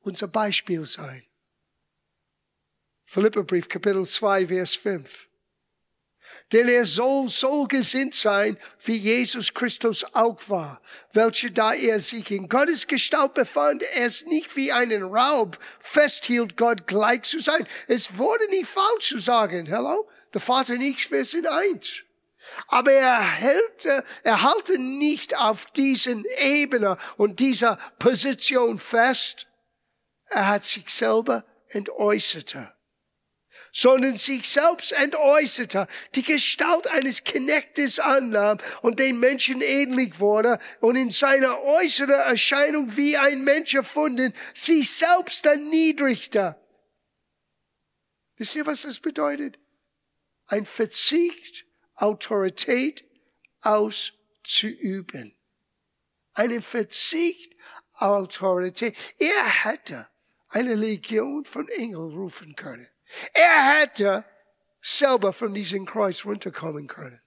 unser Beispiel sein. Philipperbrief, Kapitel 2, Vers 5. Denn er soll so gesinnt sein, wie Jesus Christus auch war, welcher da er sich in Gottes Gestalt befand, es nicht wie einen Raub festhielt, Gott gleich zu sein. Es wurde nicht falsch zu sagen, hello, der Vater nicht, wir sind eins. Aber er hält, er halte nicht auf diesen Ebene und dieser Position fest. Er hat sich selber entäußerte sondern sich selbst entäußerte, die Gestalt eines Knechtes annahm und den Menschen ähnlich wurde und in seiner äußeren Erscheinung wie ein Mensch erfunden, sich selbst erniedrigte. Wisst ihr, was das bedeutet? Ein Verzicht, Autorität auszuüben. Einen Verzicht, Autorität. Er hätte eine Legion von Engeln rufen können. Er hätte selber von diesem Kreuz runterkommen können.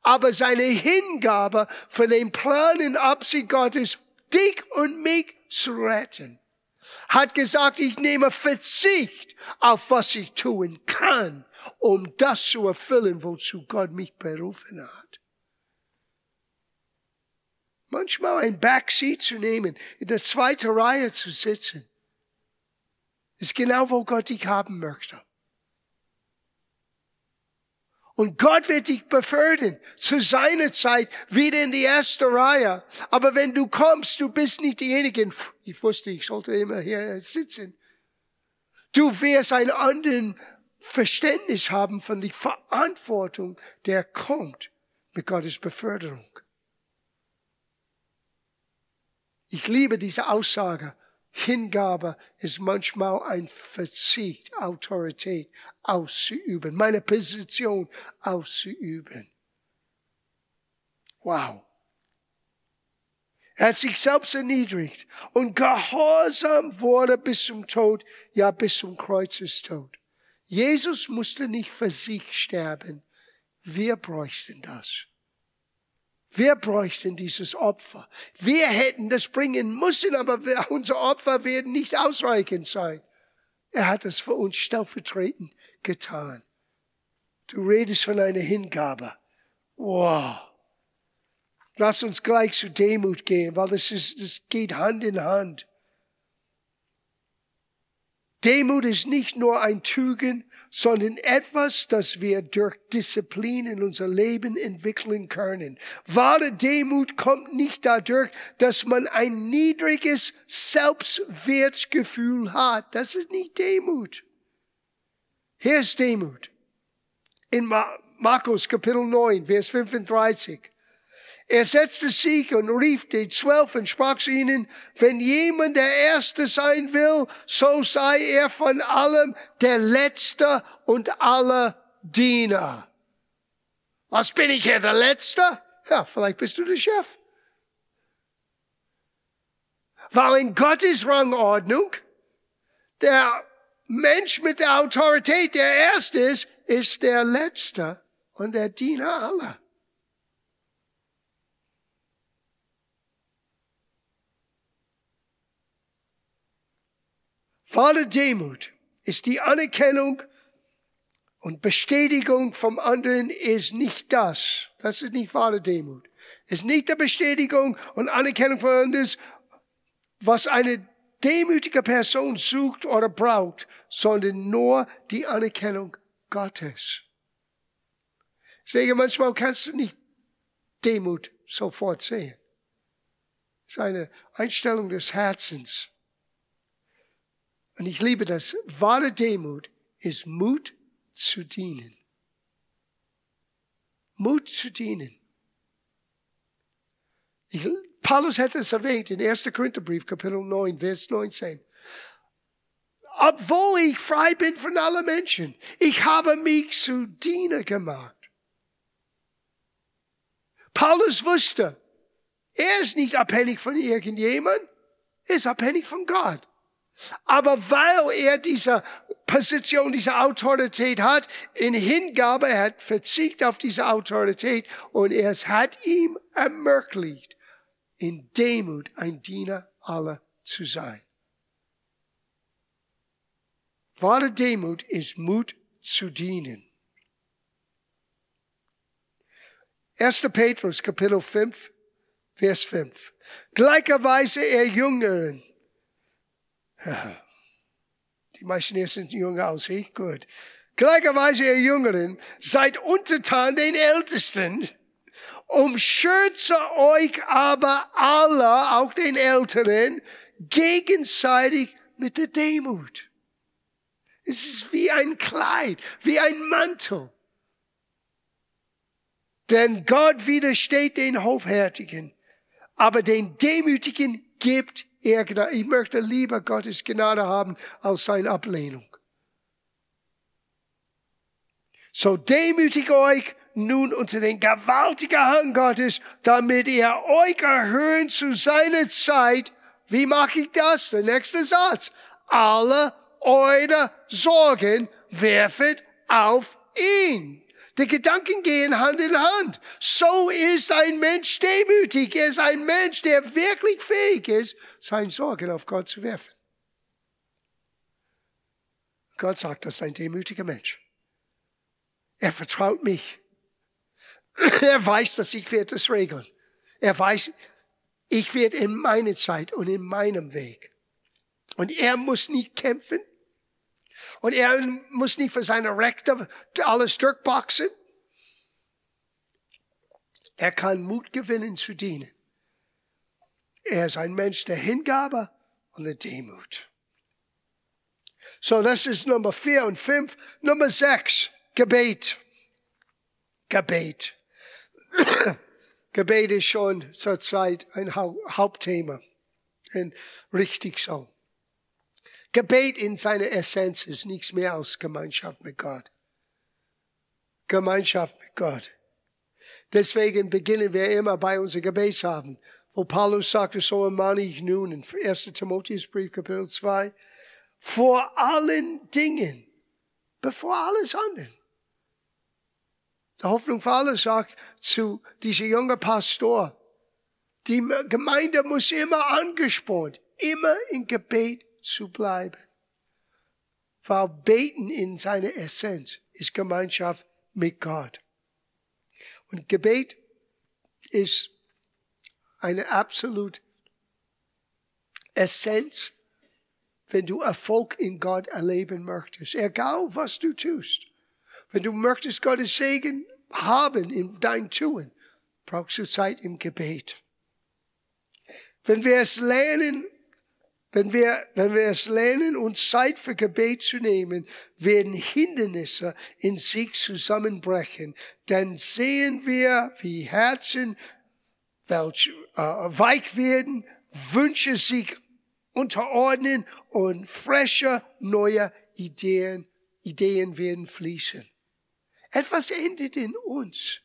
Aber seine Hingabe für den Plan und Absicht Gottes, dich und mich zu retten, hat gesagt, ich nehme Verzicht auf was ich tun kann, um das zu erfüllen, wozu Gott mich berufen hat. Manchmal ein Backseat zu nehmen, in der zweiten Reihe zu sitzen, ist genau, wo Gott dich haben möchte. Und Gott wird dich befördern zu seiner Zeit wieder in die erste Reihe. Aber wenn du kommst, du bist nicht diejenige. Ich wusste, ich sollte immer hier sitzen. Du wirst ein anderes Verständnis haben von der Verantwortung, der kommt mit Gottes Beförderung. Ich liebe diese Aussage Hingabe ist manchmal ein Verzicht, Autorität auszuüben, meine Position auszuüben. Wow. Er hat sich selbst erniedrigt und gehorsam wurde bis zum Tod, ja bis zum Kreuzestod. Jesus musste nicht für sich sterben. Wir bräuchten das. Wir bräuchten dieses Opfer. Wir hätten das bringen müssen, aber unser Opfer werden nicht ausreichend sein. Er hat es für uns stellvertretend getan. Du redest von einer Hingabe. Wow. Lass uns gleich zu Demut gehen, weil das, ist, das geht Hand in Hand. Demut ist nicht nur ein Tugend, sondern etwas, das wir durch Disziplin in unser Leben entwickeln können. Wahre Demut kommt nicht dadurch, dass man ein niedriges Selbstwertgefühl hat. Das ist nicht Demut. Hier ist Demut. In Markus Kapitel 9, Vers 35. Er setzte sich und rief die Zwölf und sprach zu ihnen, wenn jemand der Erste sein will, so sei er von allem der Letzte und aller Diener. Was bin ich hier, der Letzte? Ja, vielleicht bist du der Chef. Weil in Gottes Rangordnung der Mensch mit der Autorität, der Erste ist, ist der Letzte und der Diener aller. Wahre Demut ist die Anerkennung und Bestätigung vom anderen ist nicht das. Das ist nicht wahre Demut. Ist nicht die Bestätigung und Anerkennung von anderen, was eine demütige Person sucht oder braucht, sondern nur die Anerkennung Gottes. Deswegen manchmal kannst du nicht Demut sofort sehen. Das ist eine Einstellung des Herzens. Und ich liebe das. Wahre Demut ist Mut zu dienen. Mut zu dienen. Ich, Paulus hat es erwähnt in 1. Korintherbrief, Kapitel 9, Vers 19. Obwohl ich frei bin von allen Menschen, ich habe mich zu Diener gemacht. Paulus wusste, er ist nicht abhängig von irgendjemand, er ist abhängig von Gott. Aber weil er diese Position, diese Autorität hat, in Hingabe, er hat verzichtet auf diese Autorität und es hat ihm ermöglicht, in Demut ein Diener aller zu sein. Wahre Demut ist Mut zu dienen. 1. Petrus, Kapitel 5, Vers 5. Gleicherweise ihr Jüngeren. Die meisten hier sind jünger als ich, gut. Gleicherweise ihr Jüngeren, seid untertan den Ältesten, umschürze euch aber alle, auch den Älteren, gegenseitig mit der Demut. Es ist wie ein Kleid, wie ein Mantel. Denn Gott widersteht den Hofhärtigen, aber den Demütigen gibt er Gnade. Ich möchte lieber Gottes Gnade haben als seine Ablehnung. So demütigt euch nun unter den gewaltigen Hand Gottes, damit ihr euch erhöhen zu seiner Zeit. Wie mache ich das? Der nächste Satz. Alle eure Sorgen werfet auf ihn. Die Gedanken gehen Hand in Hand. So ist ein Mensch demütig. Er ist ein Mensch, der wirklich fähig ist, seine Sorgen auf Gott zu werfen. Gott sagt, das ist ein demütiger Mensch. Er vertraut mich. Er weiß, dass ich werde es regeln. Er weiß, ich werde in meiner Zeit und in meinem Weg. Und er muss nicht kämpfen. Und er muss nicht für seine Rechte alles durchboxen. Er kann Mut gewinnen zu dienen. Er ist ein Mensch der Hingabe und der Demut. So, das ist Nummer vier und fünf. Nummer sechs, Gebet. Gebet. Gebet ist schon zurzeit ein Hauptthema. Und richtig so. Gebet in seiner Essenz ist nichts mehr als Gemeinschaft mit Gott. Gemeinschaft mit Gott. Deswegen beginnen wir immer bei unserem Gebetsabend, wo Paulus sagte, so ermahne ich nun in 1. Timotheusbrief Kapitel 2, vor allen Dingen, bevor alles anderen. Der Hoffnung für alle sagt zu dieser jungen Pastor, die Gemeinde muss immer angespornt, immer in Gebet zu bleiben. Weil Beten in seiner Essenz ist Gemeinschaft mit Gott. Und Gebet ist eine absolut Essenz, wenn du Erfolg in Gott erleben möchtest. Egal, was du tust. Wenn du möchtest Gottes Segen haben in dein Tun, brauchst du Zeit im Gebet. Wenn wir es lernen, wenn wir, wenn wir es lernen, uns Zeit für Gebet zu nehmen, werden Hindernisse in sich zusammenbrechen. Dann sehen wir, wie Herzen welch, äh, weich werden, Wünsche sich unterordnen und frische neue Ideen, Ideen werden fließen. Etwas endet in uns,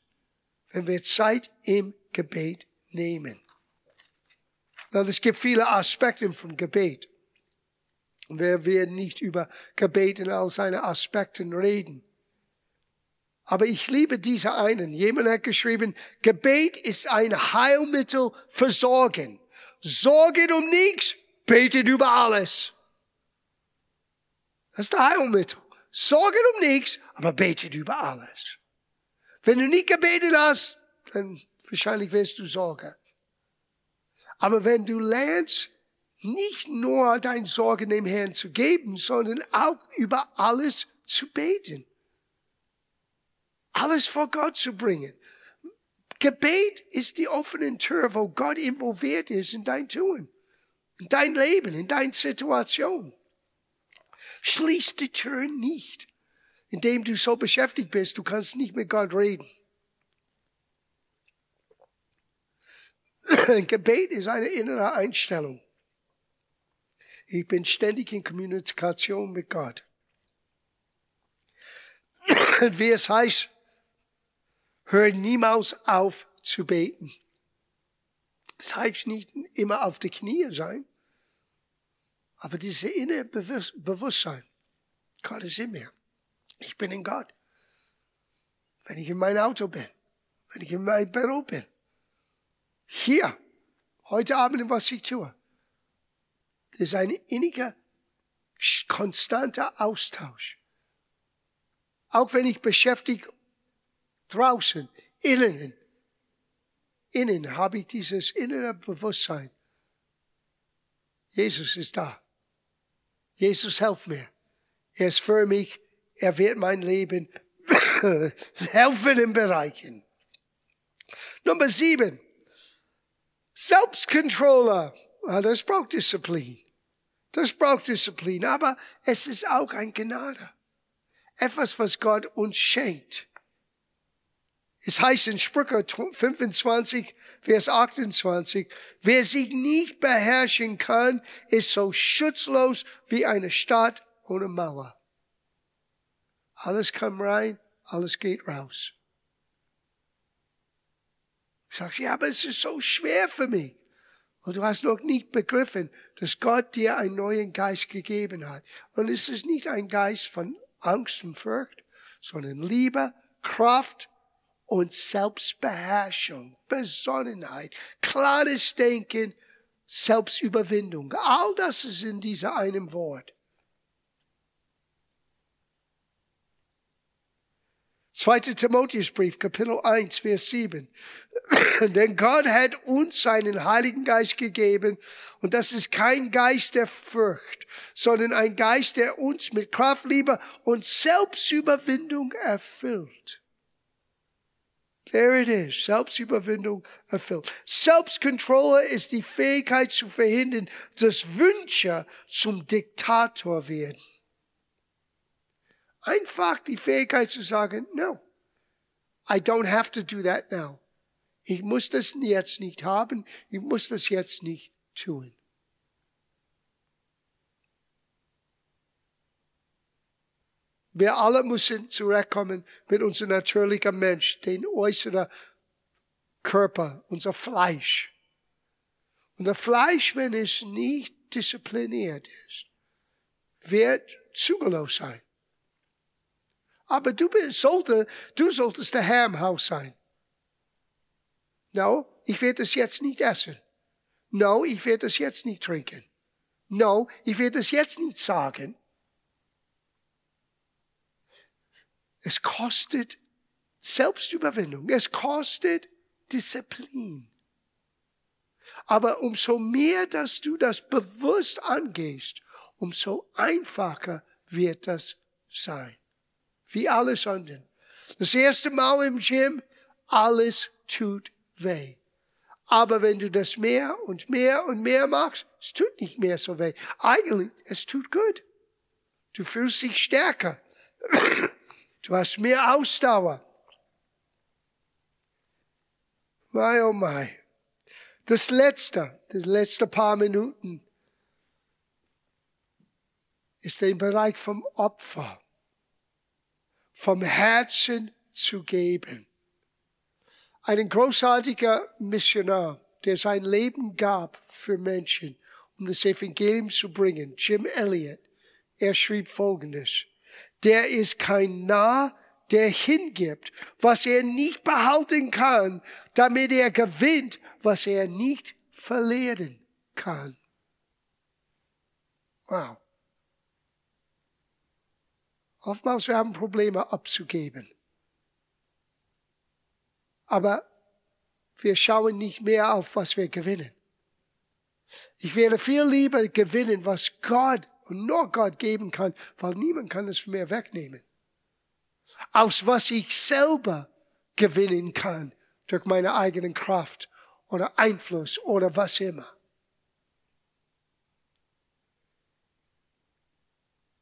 wenn wir Zeit im Gebet nehmen. Es gibt viele Aspekte von Gebet. Wir werden nicht über Gebet in all seinen Aspekten reden. Aber ich liebe diese einen. Jemand hat geschrieben, Gebet ist ein Heilmittel für Sorgen. Sorgen um nichts, betet über alles. Das ist der Heilmittel. Sorgen um nichts, aber betet über alles. Wenn du nicht gebetet hast, dann wahrscheinlich wirst du Sorgen. Aber wenn du lernst, nicht nur dein Sorgen dem Herrn zu geben, sondern auch über alles zu beten. alles vor Gott zu bringen. Gebet ist die offene Tür, wo Gott involviert ist in dein Tun, in dein Leben, in deine Situation. Schließ die Tür nicht, indem du so beschäftigt bist, du kannst nicht mit Gott reden. Gebet ist eine innere Einstellung. Ich bin ständig in Kommunikation mit Gott. Wie es heißt, hör niemals auf zu beten. Das heißt nicht immer auf die Knie sein, aber diese innere Bewusstsein, Gott ist in mir. Ich bin in Gott. Wenn ich in mein Auto bin, wenn ich in meinem Büro bin, hier, heute Abend, was ich tue, das ist ein inniger, konstanter Austausch. Auch wenn ich beschäftigt draußen, innen, innen habe ich dieses innere Bewusstsein. Jesus ist da. Jesus helft mir. Er ist für mich. Er wird mein Leben helfen in Bereichen. Nummer sieben. Selbstcontroller. Das braucht Disziplin. Das braucht Disziplin. Aber es ist auch ein Gnade. Etwas, was Gott uns schenkt. Es heißt in Sprüche 25, Vers 28, wer sich nicht beherrschen kann, ist so schutzlos wie eine Stadt ohne Mauer. Alles kommt rein, alles geht raus. Sagst, ja, aber es ist so schwer für mich. Und du hast noch nicht begriffen, dass Gott dir einen neuen Geist gegeben hat. Und es ist nicht ein Geist von Angst und Furcht, sondern Liebe, Kraft und Selbstbeherrschung, Besonnenheit, klares Denken, Selbstüberwindung. All das ist in dieser einem Wort. 2. Timotheusbrief, Kapitel 1, Vers 7. Denn Gott hat uns seinen Heiligen Geist gegeben und das ist kein Geist der Furcht, sondern ein Geist, der uns mit Kraft, Liebe und Selbstüberwindung erfüllt. There it is. Selbstüberwindung erfüllt. Selbstcontroller ist die Fähigkeit zu verhindern, dass Wünsche zum Diktator werden. Einfach die Fähigkeit zu sagen, no, I don't have to do that now. Ich muss das jetzt nicht haben, ich muss das jetzt nicht tun. Wir alle müssen zurückkommen mit unserem natürlichen Mensch, den äußeren Körper, unser Fleisch. Und das Fleisch, wenn es nicht diszipliniert ist, wird zügellos sein. Aber du, sollte, du solltest der Herr im Haus sein. No, ich werde es jetzt nicht essen. No, ich werde es jetzt nicht trinken. No, ich werde es jetzt nicht sagen. Es kostet Selbstüberwindung. Es kostet Disziplin. Aber umso mehr, dass du das bewusst angehst, umso einfacher wird das sein wie alles anderen. Das erste Mal im Gym, alles tut weh. Aber wenn du das mehr und mehr und mehr machst, es tut nicht mehr so weh. Eigentlich, es tut gut. Du fühlst dich stärker. Du hast mehr Ausdauer. Mai, oh mai. Das letzte, das letzte paar Minuten ist der Bereich vom Opfer vom Herzen zu geben. Ein großartiger Missionar, der sein Leben gab für Menschen, um das Evangelium zu bringen, Jim Elliot, er schrieb Folgendes. Der ist kein Narr, der hingibt, was er nicht behalten kann, damit er gewinnt, was er nicht verlieren kann. Wow. Oftmals wir haben Probleme abzugeben. Aber wir schauen nicht mehr auf, was wir gewinnen. Ich werde viel lieber gewinnen, was Gott und nur Gott geben kann, weil niemand kann es mehr wegnehmen. aus was ich selber gewinnen kann durch meine eigenen Kraft oder Einfluss oder was immer.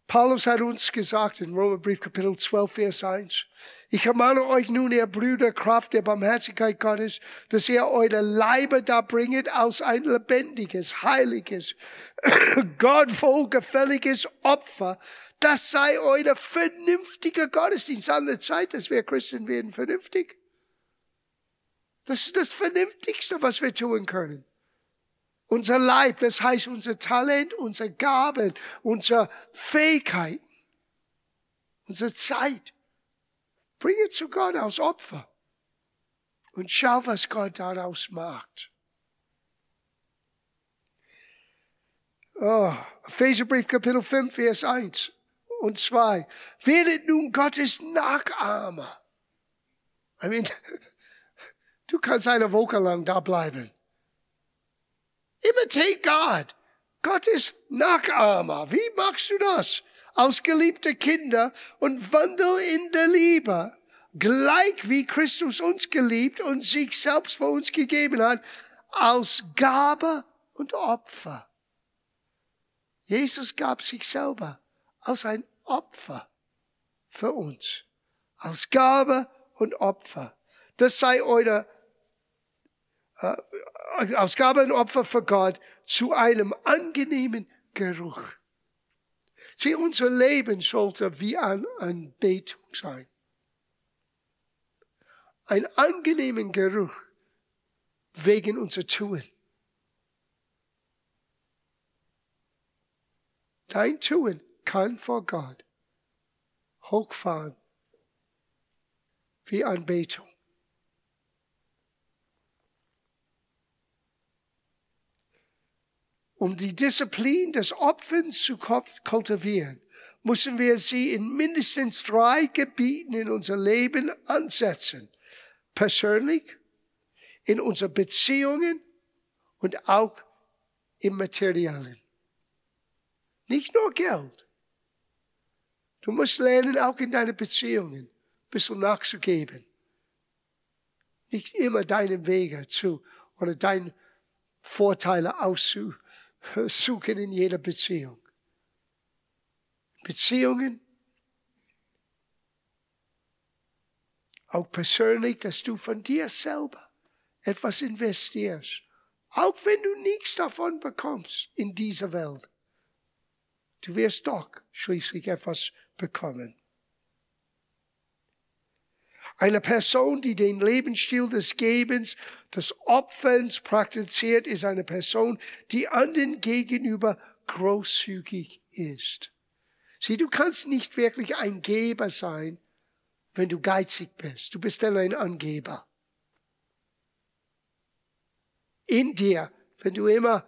Paulus hat uns gesagt in Römerbrief Kapitel 12, Vers 1, ich ermahne euch nun, ihr Brüder, Kraft der Barmherzigkeit Gottes, dass ihr eure Leibe da bringet aus ein lebendiges, heiliges, Gott wohlgefälliges Opfer. Das sei euer vernünftiger Gottesdienst. An der Zeit, dass wir Christen werden vernünftig. Das ist das Vernünftigste, was wir tun können. Unser Leib, das heißt unser Talent, unsere Gaben, unsere Fähigkeiten, unsere Zeit. Bringe zu Gott als Opfer und schau, was Gott daraus macht. Oh, Epheserbrief Kapitel 5, Vers 1 und 2. Werdet nun Gottes Nachahmer. I mean, du kannst eine Woche lang da bleiben. Imitate God. Gott ist Nachahmer. Wie machst du das? Aus geliebte Kinder und wandel in der Liebe. Gleich wie Christus uns geliebt und sich selbst für uns gegeben hat, aus Gabe und Opfer. Jesus gab sich selber als ein Opfer für uns. Aus Gabe und Opfer. Das sei euer äh, als Gabenopfer für Gott zu einem angenehmen Geruch. Sieh, unser Leben sollte wie eine Anbetung sein. Ein angenehmen Geruch wegen unser Tun. Dein Tun kann vor Gott hochfahren wie Anbetung. Um die Disziplin des Opferns zu kultivieren, müssen wir sie in mindestens drei Gebieten in unser Leben ansetzen. Persönlich, in unsere Beziehungen und auch im Materiellen. Nicht nur Geld. Du musst lernen, auch in deinen Beziehungen ein bisschen nachzugeben. Nicht immer deinen Wege zu oder deine Vorteile auszuüben suchen in jeder Beziehung. Beziehungen, auch persönlich, dass du von dir selber etwas investierst, auch wenn du nichts davon bekommst in dieser Welt. Du wirst doch schließlich etwas bekommen. Eine Person, die den Lebensstil des Gebens, des Opferns praktiziert, ist eine Person, die anderen gegenüber großzügig ist. Sieh, du kannst nicht wirklich ein Geber sein, wenn du geizig bist. Du bist dann ein Angeber. In dir, wenn du immer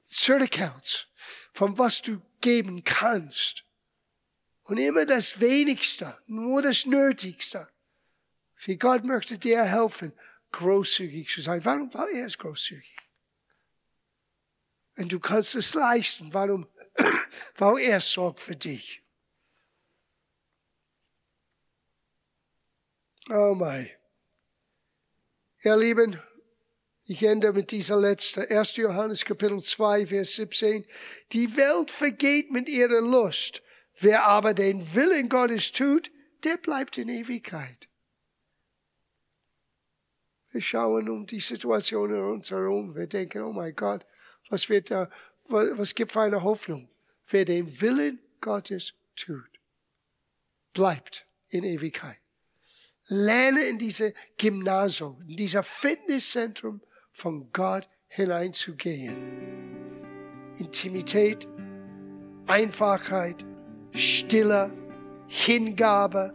zurückhältst, von was du geben kannst, und immer das Wenigste, nur das Nötigste. Wie Gott möchte dir helfen, großzügig zu sein. Warum? Weil er ist großzügig. Und du kannst es leisten. Warum? Weil er sorgt für dich. Oh mein. Ihr Lieben, ich ende mit dieser letzten. 1. Johannes Kapitel 2, Vers 17. Die Welt vergeht mit ihrer Lust Wer aber den Willen Gottes tut, der bleibt in Ewigkeit. Wir schauen um die Situation in uns herum. Wir denken, oh mein Gott, was wird da, was gibt für eine Hoffnung? Wer den Willen Gottes tut, bleibt in Ewigkeit. Lerne in diese Gymnasium, in dieser Fitnesszentrum von Gott hineinzugehen. Intimität, Einfachheit, Stille, Hingabe,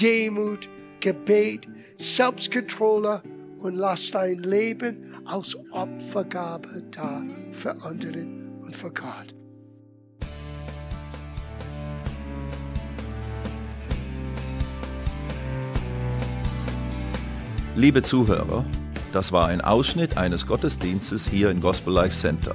Demut, Gebet, Selbstkontrolle und lass dein Leben als Opfergabe da für anderen und für Gott. Liebe Zuhörer, das war ein Ausschnitt eines Gottesdienstes hier im Gospel Life Center.